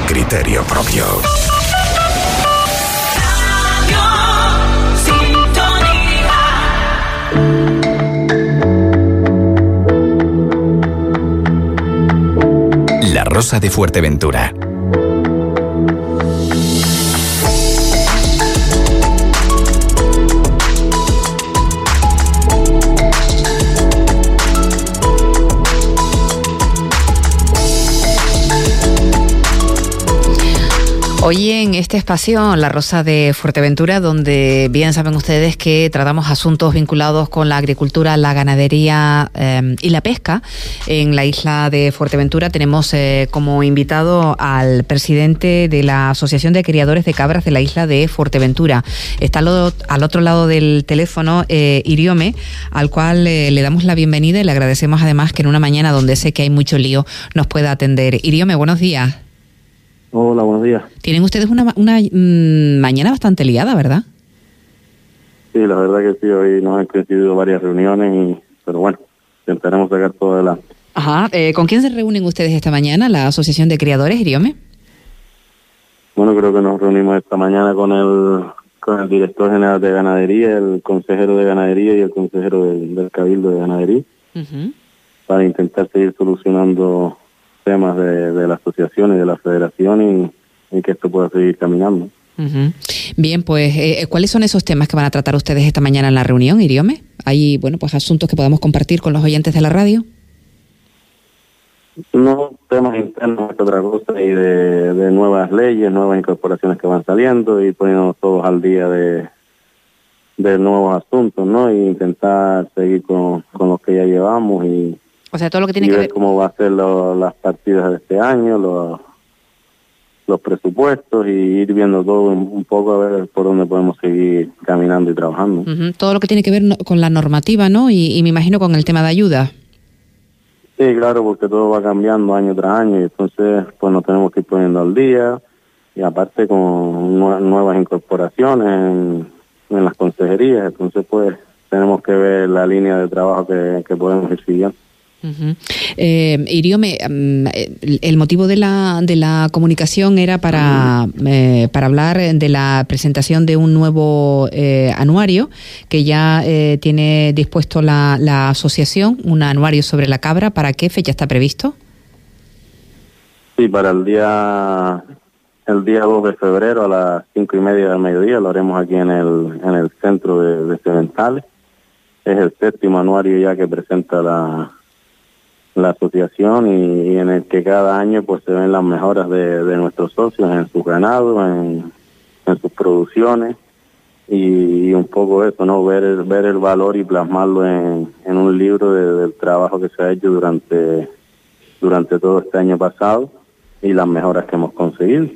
criterio propio. La Rosa de Fuerteventura Hoy en este espacio, La Rosa de Fuerteventura, donde bien saben ustedes que tratamos asuntos vinculados con la agricultura, la ganadería eh, y la pesca, en la isla de Fuerteventura tenemos eh, como invitado al presidente de la Asociación de Criadores de Cabras de la isla de Fuerteventura. Está al, otro lado del teléfono eh, Iriome, al cual le damos la bienvenida y le agradecemos además que en una mañana donde sé que hay mucho lío nos pueda atender. Iriome, buenos días. Hola, buenos días. Tienen ustedes una, una mm, mañana bastante liada, ¿verdad? Sí, la verdad que sí, hoy nos han coincidido varias reuniones, y, pero bueno, intentaremos sacar todo adelante. Ajá, eh, ¿con quién se reúnen ustedes esta mañana, la Asociación de Criadores, Iriome? Bueno, creo que nos reunimos esta mañana con el, con el director general de ganadería, el consejero de ganadería y el consejero del, cabildo de ganadería, para intentar seguir solucionando temas de, la asociación y de la federación y, que esto pueda seguir caminando. Bien, pues, eh, eh, ¿cuáles son esos temas que van a tratar ustedes esta mañana en la reunión, Iriome? ¿Hay, bueno, pues asuntos que podamos compartir con los oyentes de la radio? No, temas internos es otra cosa y de, nuevas leyes, nuevas incorporaciones que van saliendo y poniéndonos todos al día de, de nuevos asuntos, ¿no? Y intentar seguir con, con los que ya llevamos y, o sea, todo lo que tiene que ver... cómo va a ser las partidas de este año, los, los presupuestos y ir viendo todo un, poco a ver por dónde podemos seguir caminando y trabajando. Todo lo que tiene que ver con la normativa, ¿no? Y, me imagino con el tema de ayuda. Sí, claro, porque todo va cambiando año tras año y entonces pues nos tenemos que ir poniendo al día y aparte con nuevas incorporaciones en, en, las consejerías, entonces pues tenemos que ver la línea de trabajo que, que podemos ir siguiendo. Eh, Iriome, mm, el motivo de la, de la comunicación era para, eh, para hablar de la presentación de un nuevo eh, anuario que ya tiene dispuesto la, la asociación, un anuario sobre la cabra. ¿Para qué fecha está previsto? Sí, para el día el día 2 de febrero a las cinco y media del mediodía, lo haremos aquí en el, en el centro de, de Es el séptimo anuario ya que presenta la, la asociación y, en el que cada año pues se ven las mejoras de, nuestros socios en sus ganados, en, sus producciones y, un poco eso, ¿no? Ver el, ver el valor y plasmarlo en, un libro del trabajo que se ha hecho durante, durante todo este año pasado y las mejoras que hemos conseguido.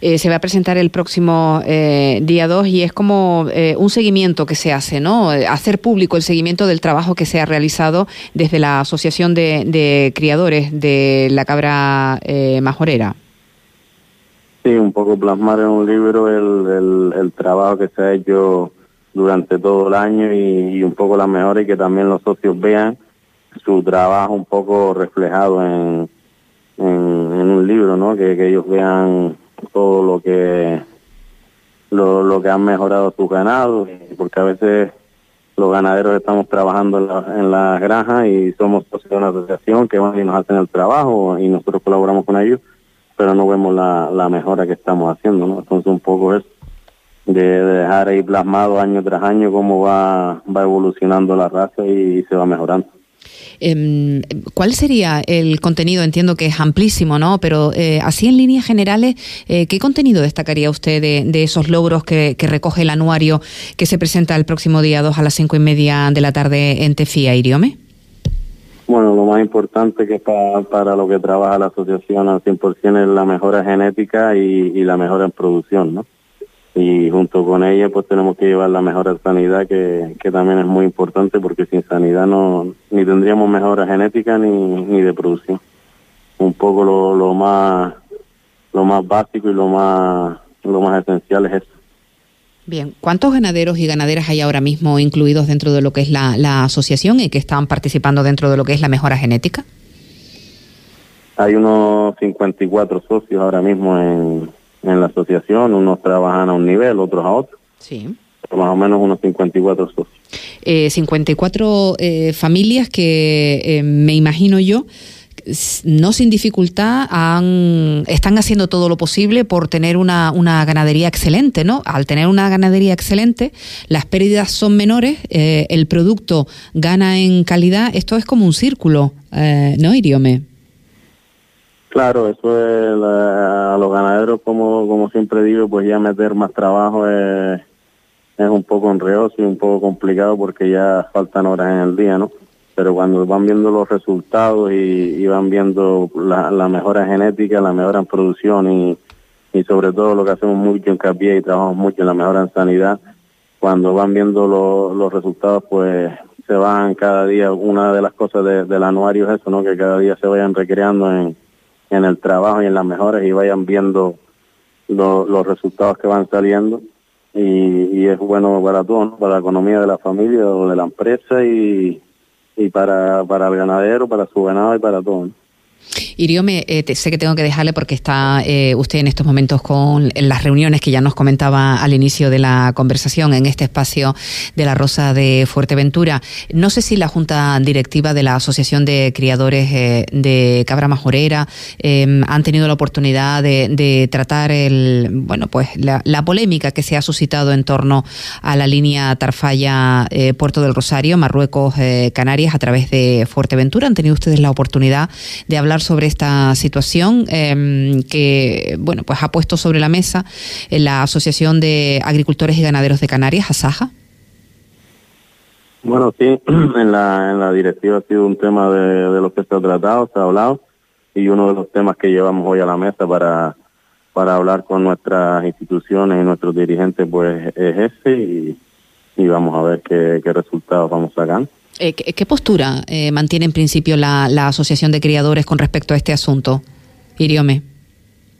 Eh, se va a presentar el próximo eh, día 2 y es como eh, un seguimiento que se hace, ¿no? Hacer público el seguimiento del trabajo que se ha realizado desde la Asociación de, Criadores de la Cabra Majorera. Sí, un poco plasmar en un libro el, trabajo que se ha hecho durante todo el año y, un poco las mejoras y que también los socios vean su trabajo un poco reflejado en, un libro, ¿no? Que, ellos vean todo lo que lo, que han mejorado sus ganados, porque a veces los ganaderos estamos trabajando en la, en la granja y somos socios de una asociación que van y nos hacen el trabajo y nosotros colaboramos con ellos, pero no vemos la, la mejora que estamos haciendo, ¿no? Entonces un poco es de, dejar ahí plasmado año tras año cómo va, va evolucionando la raza y se va mejorando. Em, ¿Cuál sería el contenido? Entiendo que es amplísimo, ¿no? Pero eh, así en líneas generales, eh, ¿qué contenido destacaría usted de, esos logros que, recoge el anuario que se presenta el próximo día 2 a las 5 y media de la tarde en Tefía, Iriome? Bueno, lo más importante que para, lo que trabaja la asociación al 100% es la mejora genética y la mejora en producción, ¿no? Y junto con ella pues tenemos que llevar la mejora sanidad que, que también es muy importante porque sin sanidad no ni tendríamos mejora genética ni, ni de producción un poco lo, lo más lo más básico y lo más lo más esencial es eso Bien, ¿cuántos ganaderos y ganaderas hay ahora mismo incluidos dentro de lo que es la, la asociación y que están participando dentro de lo que es la mejora genética? Hay unos 54 socios ahora mismo en, en la asociación, unos trabajan a un nivel, otros a otro. Sí. Más o menos unos 54 socios. Eh, 54 eh, familias que eh, me imagino yo no sin dificultad han, están haciendo todo lo posible por tener una, una, ganadería excelente, ¿no? Al tener una ganadería excelente, las pérdidas son menores, eh, el producto gana en calidad, esto es como un círculo, eh, ¿no, Iriome? Claro, eso es a los ganaderos, como, como siempre digo, pues ya meter más trabajo es, un poco enredoso y un poco complicado porque ya faltan horas en el día, ¿no? pero cuando van viendo los resultados y, van viendo la, la, mejora genética, la mejora en producción y, y sobre todo lo que hacemos mucho en Capilla y trabajamos mucho en la mejora en sanidad, cuando van viendo los resultados, pues se van cada día, una de las cosas del anuario es eso, ¿no? que cada día se vayan recreando en, en el trabajo y en las mejoras y vayan viendo los resultados que van saliendo. Y, y es bueno para todos, para la economía de la familia o de la empresa y, y para, para el ganadero, para su ganado y para todo. Iriome, eh, sé que tengo que dejarle porque está eh, usted en estos momentos con las reuniones que ya nos comentaba al inicio de la conversación en este espacio de la Rosa de Fuerteventura. No sé si la Junta Directiva de la Asociación de Criadores eh, de Cabra Majorera em, han tenido la oportunidad de, tratar el, bueno, pues la, polémica que se ha suscitado en torno a la línea Tarfaya Puerto del Rosario, Marruecos, Canarias a través de Fuerteventura. ¿Han tenido ustedes la oportunidad de hablar sobre esta situación em, que bueno pues ha puesto sobre la mesa la Asociación de Agricultores y Ganaderos de Canarias, ASAJA? Bueno, sí, en la, en la directiva ha sido un tema de, de lo que se ha tratado, se ha hablado, y uno de los temas que llevamos hoy a la mesa para, para hablar con nuestras instituciones y nuestros dirigentes, pues es ese, y, y vamos a ver qué, qué resultados vamos sacando. Eh, ¿qué, postura eh, mantiene en principio la, Asociación de Criadores con respecto a este asunto, Iriome?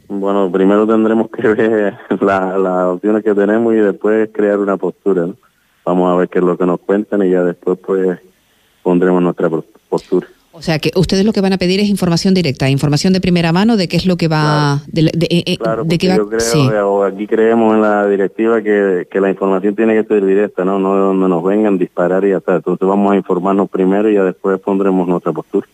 Bueno, primero tendremos que ver las opciones que tenemos y después crear una postura. Vamos a ver qué es lo que nos cuentan y ya después pues pondremos nuestra postura. O sea, que ustedes lo que van a pedir es información directa, información de primera mano de qué es lo que va... Claro, de, eh, eh, yo creo, o aquí creemos en la directiva que, que la información tiene que ser directa, ¿no? No de donde nos vengan disparar y ya está. Entonces vamos a informarnos primero y ya después pondremos nuestra postura.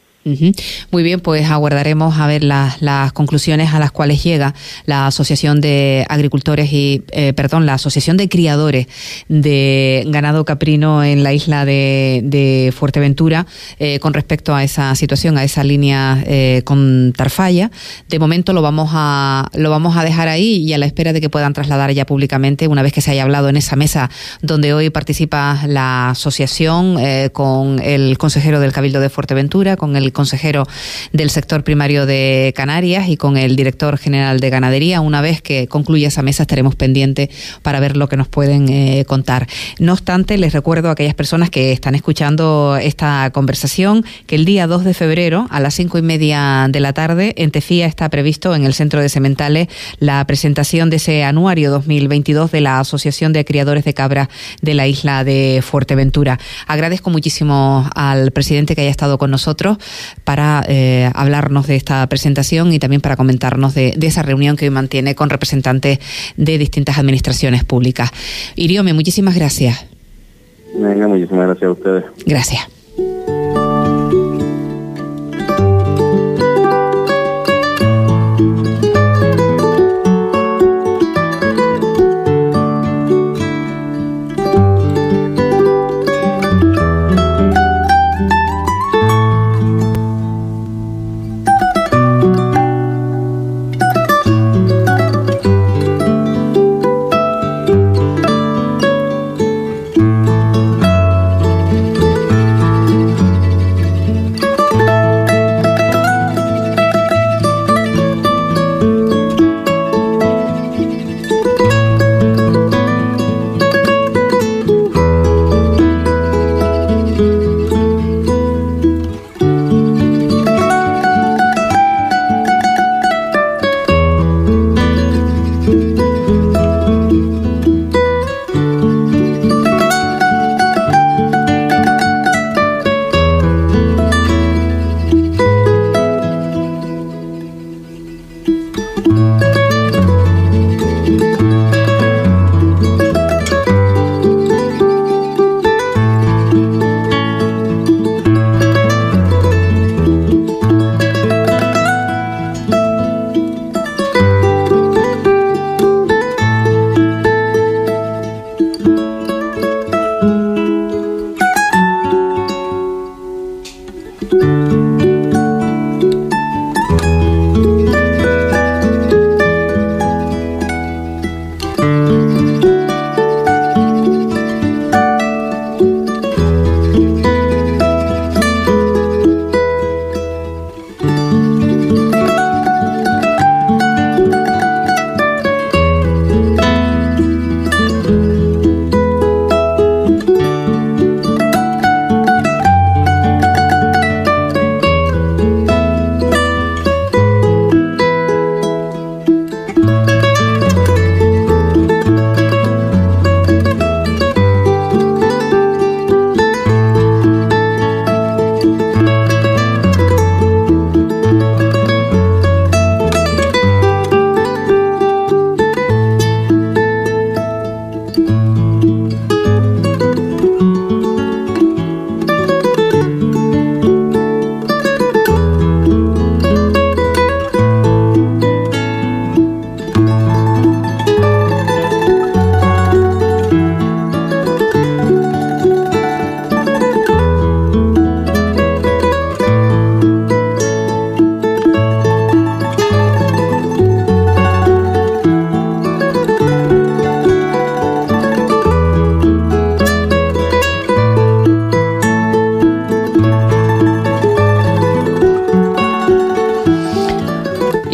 Muy bien, pues aguardaremos a ver las, las, conclusiones a las cuales llega la Asociación de Agricultores y, eh, perdón, la Asociación de Criadores de Ganado Caprino en la isla de, de Fuerteventura eh, con respecto a esa situación, a esa línea eh, con Tarfalla. De momento lo vamos a lo vamos a dejar ahí y a la espera de que puedan trasladar ya públicamente una vez que se haya hablado en esa mesa donde hoy participa la asociación con el consejero del Cabildo de Fuerteventura, con el consejero del sector primario de Canarias y con el director general de ganadería. Una vez que concluya esa mesa estaremos pendientes para ver lo que nos pueden eh, contar. No obstante, les recuerdo a aquellas personas que están escuchando esta conversación que el día 2 de febrero a las cinco y media de la tarde en Tefía está previsto en el Centro de Sementales la presentación de ese anuario 2022 de la Asociación de Criadores de Cabras de la isla de Fuerteventura. Agradezco muchísimo al presidente que haya estado con nosotros para eh, hablarnos de esta presentación y también para comentarnos de, esa reunión que hoy mantiene con representantes de distintas administraciones públicas. Iriome, muchísimas gracias. Venga, muchísimas gracias a ustedes. Gracias.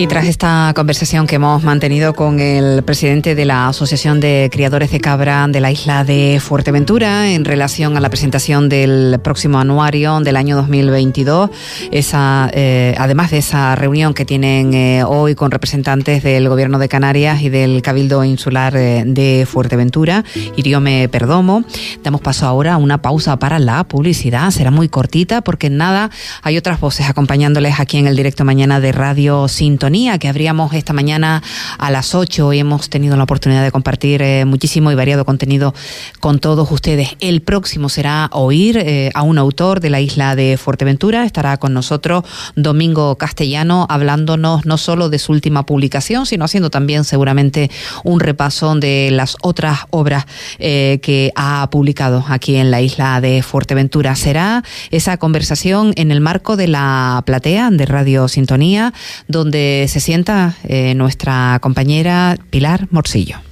Y tras esta conversación que hemos mantenido con el presidente de la Asociación de Criadores de Cabra de la isla de Fuerteventura en relación a la presentación del próximo anuario del año 2022, esa, eh, además de esa reunión que tienen eh, hoy con representantes del Gobierno de Canarias y del Cabildo Insular eh, de Fuerteventura, Iriome Perdomo, damos paso ahora a una pausa para la publicidad. Será muy cortita porque en nada hay otras voces acompañándoles aquí en el directo mañana de Radio Sintonía que abríamos esta mañana a las 8 y hemos tenido la oportunidad de compartir eh, muchísimo y variado contenido con todos ustedes. El próximo será oír eh, a un autor de la isla de Fuerteventura. Estará con nosotros Domingo Castellano hablándonos no solo de su última publicación, sino haciendo también seguramente un repaso de las otras obras eh, que ha publicado aquí en la isla de Fuerteventura. Será esa conversación en el marco de la platea de Radio Sintonía, donde se sienta eh, nuestra compañera Pilar Morcillo.